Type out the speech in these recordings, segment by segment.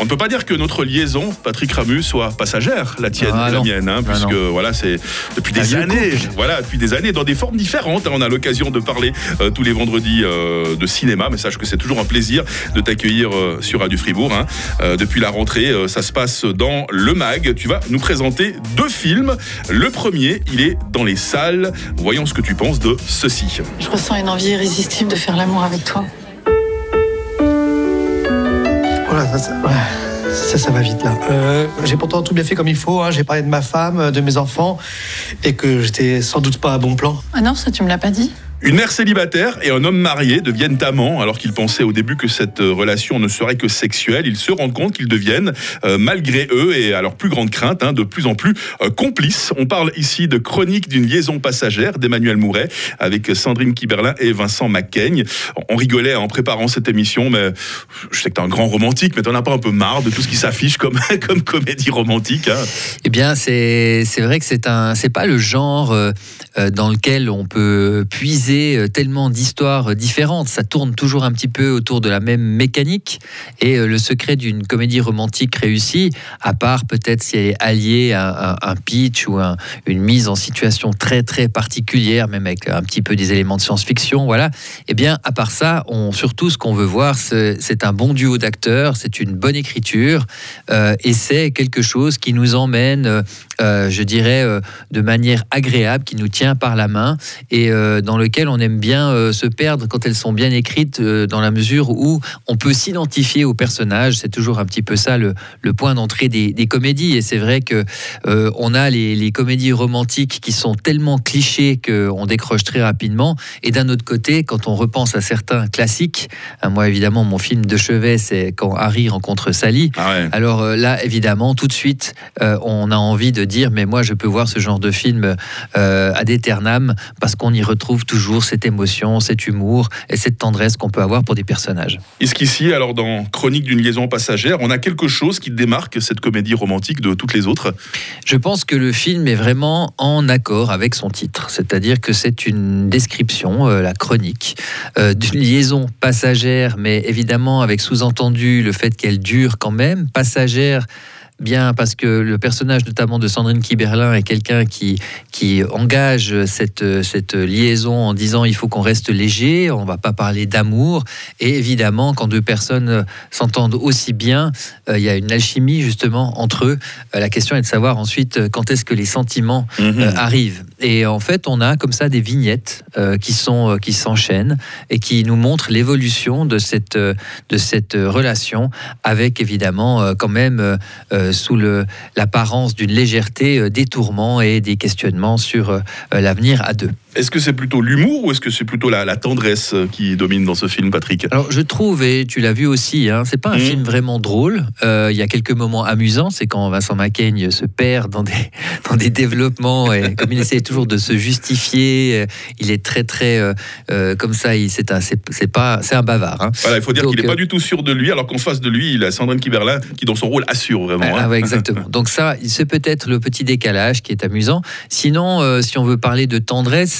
On ne peut pas dire que notre liaison, Patrick Ramu, soit passagère, la tienne Ah et la non. mienne, hein, Ah puisque non. voilà, c'est depuis des années, couple. voilà, depuis des années, dans des formes différentes. hein. On a l'occasion de parler euh, tous les vendredis euh, de cinéma, mais sache que c'est toujours un plaisir de t'accueillir euh, sur Radio Fribourg. hein. Euh, depuis la rentrée, euh, ça se passe dans le Mag. Tu vas nous présenter deux films. Le premier, il est dans les salles. Voyons ce que tu penses de ceci. Je ressens une envie irrésistible de faire l'amour avec toi. Ça, ça, va vite là. Euh, j'ai pourtant tout bien fait comme il faut. hein. J'ai parlé de ma femme, de mes enfants, et que j'étais sans doute pas à bon plan. Ah non, ça tu me l'as pas dit Une mère célibataire et un homme marié deviennent amants alors qu'ils pensaient au début que cette euh, relation ne serait que sexuelle. Ils se rendent compte qu'ils deviennent, euh, malgré eux et à leur plus grande crainte, hein, de plus en plus euh, complices. On parle ici de Chronique d'une liaison passagère d'Emmanuel Mouret avec Sandrine Kiberlin et Vincent Macaigne. On rigolait en préparant cette émission, mais je sais que t'es un grand romantique, mais t'en as pas un peu marre de tout ce qui s'affiche comme, comme comédie romantique hein? Eh bien, c'est vrai que c'est un c'est pas le genre dans lequel on peut puiser euh, tellement d'histoires différentes. Ça tourne toujours un petit peu autour de la même mécanique. Et euh, le secret d'une comédie romantique réussie, à part peut-être si elle est alliée à, un- pitch ou un- une mise en situation très très particulière, même avec un petit peu des éléments de science-fiction, voilà. Eh bien, à part ça, on, surtout ce qu'on veut voir, c'est un bon duo d'acteurs, c'est une bonne écriture, euh, et c'est quelque chose qui nous emmène, euh, euh, je dirais, euh, de manière agréable, qui nous tient par la main, et euh, dans lequel on aime bien euh, se perdre quand elles sont bien écrites, euh, dans la mesure où on peut s'identifier aux personnages. C'est toujours un petit peu ça le, le point d'entrée des, des comédies, et c'est vrai que euh, on a les, les comédies romantiques qui sont tellement clichés qu'on décroche très rapidement, et d'un autre côté, quand on repense à certains classiques, hein, moi évidemment mon film de chevet, c'est quand Harry rencontre Sally. Ah ouais. Alors euh, là, évidemment, tout de suite, euh, on a envie de dire, mais moi, je peux voir ce genre de film euh, ad aeternam parce qu'on y retrouve toujours cette émotion, cet humour et cette tendresse qu'on peut avoir pour des personnages. Est-ce qu'ici, alors dans Chronique d'une liaison passagère, on a quelque chose qui démarque cette comédie romantique de toutes les autres? Je pense que le film est vraiment en accord avec son titre, c'est-à-dire que c'est une description, euh, la chronique, euh, d'une liaison passagère, mais évidemment avec sous-entendu le fait qu'elle dure quand même, passagère. Bien parce que le personnage notamment de Sandrine Kiberlin est quelqu'un qui, qui engage cette, cette liaison en disant il faut qu'on reste léger, on va pas parler d'amour. Et évidemment, quand deux personnes s'entendent aussi bien, euh, il y a une alchimie justement entre eux. Euh, la question est de savoir ensuite euh, quand est-ce que les sentiments euh, arrivent. Et en fait, on a comme ça des vignettes euh, qui sont euh, qui s'enchaînent et qui nous montrent l'évolution de cette euh, de cette relation avec évidemment quand même sous le l'apparence d'une légèreté des tourments et des questionnements sur l'avenir à deux. Est-ce que c'est plutôt l'humour ou est-ce que c'est plutôt la, la tendresse euh, qui domine dans ce film, Patrick? Alors je trouve, et tu l'as vu aussi, hein, c'est pas un Mhm. film vraiment drôle. Euh, Il y a quelques moments amusants, c'est quand Vincent Macaigne se perd dans des, dans des développements, et comme il essaie toujours de se justifier, euh, il est très très euh, euh, comme ça, c'est un, c'est pas, c'est un bavard. hein. Voilà, il faut dire qu'il n'est pas du tout sûr de lui, alors qu'en face de lui, il a Sandrine Kiberlin qui, dans son rôle, assure vraiment. Ah hein. ouais, exactement. Donc ça, c'est peut-être le petit décalage qui est amusant. Sinon, si on veut parler de tendresse,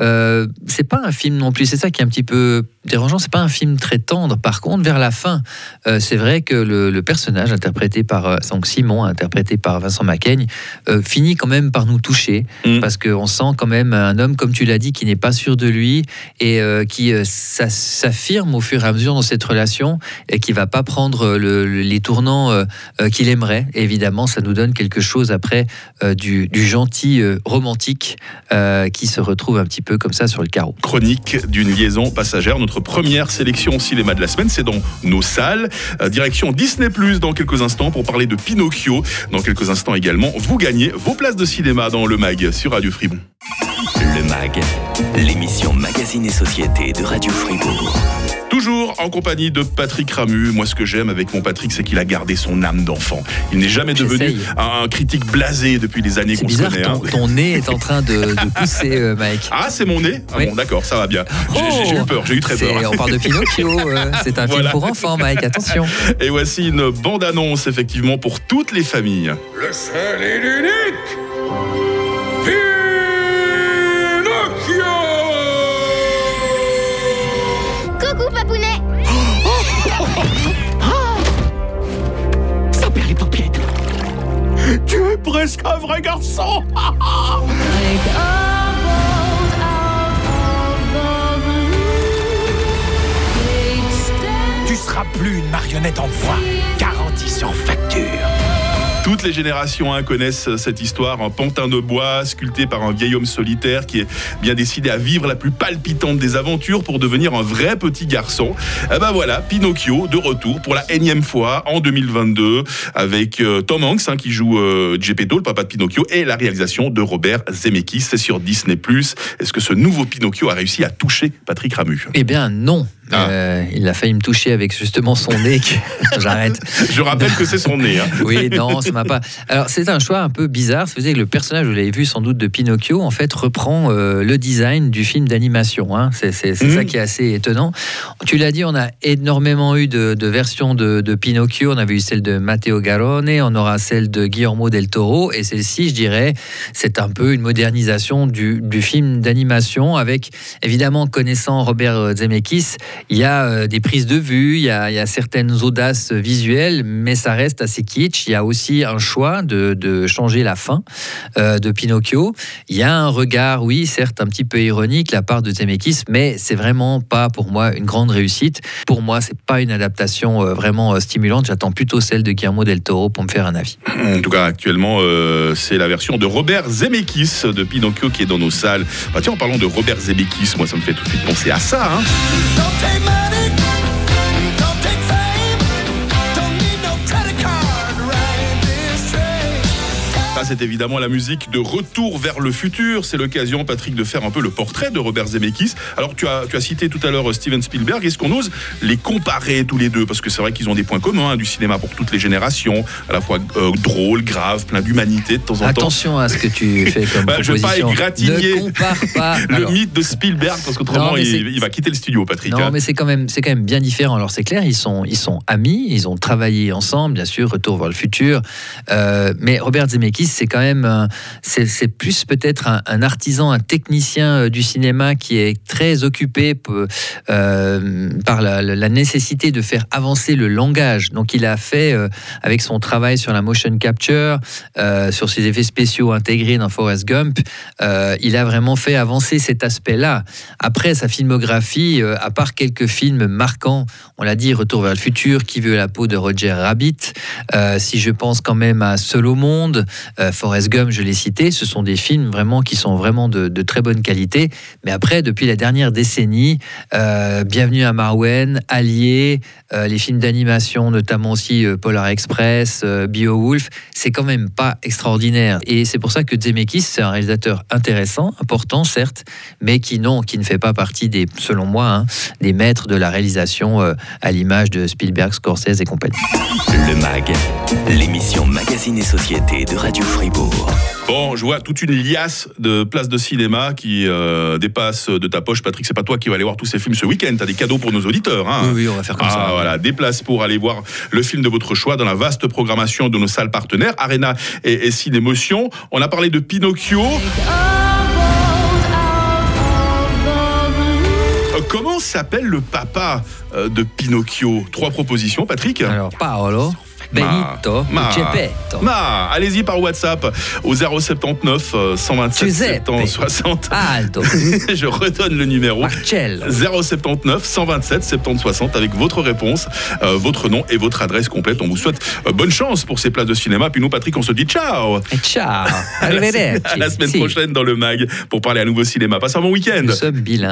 euh, c'est pas un film non plus. C'est ça qui est un petit peu dérangeant. C'est pas un film très tendre. Par contre, vers la fin, euh, c'est vrai que le, le personnage interprété par euh, donc Simon, interprété par Vincent Macaigne, finit quand même par nous toucher Mm. parce qu'on sent quand même un homme, comme tu l'as dit, qui n'est pas sûr de lui et qui s'a- s'affirme au fur et à mesure dans cette relation et qui va pas prendre le- le- les tournants qu'il aimerait. Et évidemment, ça nous donne quelque chose après du, du gentil romantique qui se retrouve un petit peu comme ça sur le carreau. Chronique d'une liaison passagère. Notre première sélection au cinéma de la semaine, c'est dans nos salles. Euh, direction Disney Plus dans quelques instants pour parler de Pinocchio. Dans quelques instants également, vous gagnez vos places de cinéma dans le mag sur Radio Fribourg. Le MAG, l'émission Magazine et Société de Radio Fribourg. Toujours en compagnie de Patrick Ramu. Moi, ce que j'aime avec mon Patrick, c'est qu'il a gardé son âme d'enfant. Il n'est jamais devenu un, critique blasé depuis les années C'est qu'on se bizarre, connaît. ton, hein. ton nez est en train de, de pousser, euh, Mike. Ah, c'est mon nez? Ah Oui. bon, d'accord, ça va bien. J'ai eu peur, j'ai eu très peur. On parle de Pinocchio, euh, c'est un Voilà. film pour enfants, Mike, attention. Et voici une bande-annonce, effectivement, pour toutes les familles. Le seul et l'unique vrai garçon. Tu seras plus une marionnette en bois, garantie sur facture. Toutes les générations hein, connaissent cette histoire, un pantin de bois sculpté par un vieil homme solitaire qui est bien décidé à vivre la plus palpitante des aventures pour devenir un vrai petit garçon. Et ben voilà, Pinocchio de retour pour la énième fois en 2022 avec euh, Tom Hanks hein, qui joue euh, Geppetto, le papa de Pinocchio, et la réalisation de Robert Zemeckis. C'est sur Disney+. Est-ce que ce nouveau Pinocchio a réussi à toucher Patrick Ramu? Eh bien non. Ah. Euh, il a failli me toucher avec justement son nez. J'arrête. Je rappelle que c'est son nez. hein. Oui, non, ça m'a pas. Alors, c'est un choix un peu bizarre. Savez que le personnage, vous l'avez vu sans doute de Pinocchio, en fait, reprend euh, le design du film d'animation. hein. C'est c'est- c'est Mhm. ça qui est assez étonnant. Tu l'as dit, on a énormément eu de, de versions de, de Pinocchio. On avait eu celle de Matteo Garrone, on aura celle de Guillermo del Toro, et celle-ci, je dirais, c'est un peu une modernisation du, du film d'animation, avec évidemment connaissant Robert Zemeckis, il y a euh, des prises de vue, il y a, certaines audaces visuelles, mais ça reste assez kitsch. Il y a aussi un choix de, changer la fin euh, de Pinocchio. Il y a un regard, oui, certes un petit peu ironique la part de Zemeckis, mais c'est vraiment pas pour moi une grande réussite. Pour moi, c'est pas une adaptation euh, vraiment stimulante. J'attends plutôt celle de Guillermo del Toro pour me faire un avis. En tout cas, actuellement, c'est la version de Robert Zemeckis de Pinocchio qui est dans nos salles. Bah, tiens, en parlant de Robert Zemeckis, moi, ça me fait tout de suite penser à ça. hein. Hey, money. C'est évidemment la musique de Retour vers le futur. C'est l'occasion, Patrick, de faire un peu le portrait de Robert Zemeckis. Alors, tu as, tu as cité tout à l'heure euh, Steven Spielberg. Est-ce qu'on ose les comparer tous les deux? Parce que c'est vrai qu'ils ont des points communs, hein, du cinéma pour toutes les générations, à la fois euh, drôle, grave, plein d'humanité de temps en temps. Attention à ce que tu fais comme Bah, je vais pas proposition. égratigner Ne compare pas. Le Alors, mythe de Spielberg, parce qu'autrement, il, il va quitter le studio, Patrick. Non, hein. mais c'est quand même, quand même bien différent. Alors c'est clair, ils sont, ils sont amis, ils ont travaillé ensemble, bien sûr. Retour vers le futur. Euh, mais Robert Zemeckis, c'est quand même, un- c'est plus peut-être un, artisan, un technicien euh, du cinéma qui est très occupé euh, par la, nécessité de faire avancer le langage. Donc il a fait euh, avec son travail sur la motion capture, euh, sur ses effets spéciaux intégrés dans Forrest Gump, euh, il a vraiment fait avancer cet aspect-là. Après, sa filmographie, euh, à part quelques films marquants, on l'a dit, Retour vers le futur, Qui veut la peau de Roger Rabbit, euh, si je pense quand même à Seul au monde, euh, Forrest Gump, je l'ai cité, ce sont des films vraiment qui sont vraiment de, très bonne qualité. Mais après, depuis la dernière décennie, euh, Bienvenue à Marwen, Allié, euh, les films d'animation, notamment aussi euh, Polar Express, Beowulf, c'est quand même pas extraordinaire. Et c'est pour ça que Zemeckis, c'est un réalisateur intéressant, important certes, mais qui non, qui ne fait pas partie des, selon moi, hein, des maîtres de la réalisation à l'image de Spielberg, Scorsese et compagnie. Le MAG, l'émission Magazine et Société de Radio Fribourg. Bon, je vois toute une liasse de places de cinéma qui euh, dépasse de ta poche. Patrick, c'est pas toi qui vas aller voir tous ces films ce week-end. T'as des cadeaux pour nos auditeurs. Hein Oui, oui, on va faire comme ah, ça. voilà, des places pour aller voir le film de votre choix dans la vaste programmation de nos salles partenaires, Arena et, et Cinémotion. On a parlé de Pinocchio. Euh, comment s'appelle le papa euh, de Pinocchio? Trois propositions, Patrick Alors, Paolo, Benito, Ma- Geppetto. Ma, allez-y par WhatsApp au 079 euh, 127 Giuseppe. 70 60. Aldo, Je redonne le numéro. Marcello. 079 127 70 60 avec votre réponse, euh, votre nom et votre adresse complète. On vous souhaite euh, bonne chance pour ces places de cinéma. Puis nous, Patrick, on se dit ciao Et ciao. à la, Arrivederci. à la semaine prochaine dans le MAG pour parler à nouveau cinéma. Passe un bon week-end. Nous sommes bilingues.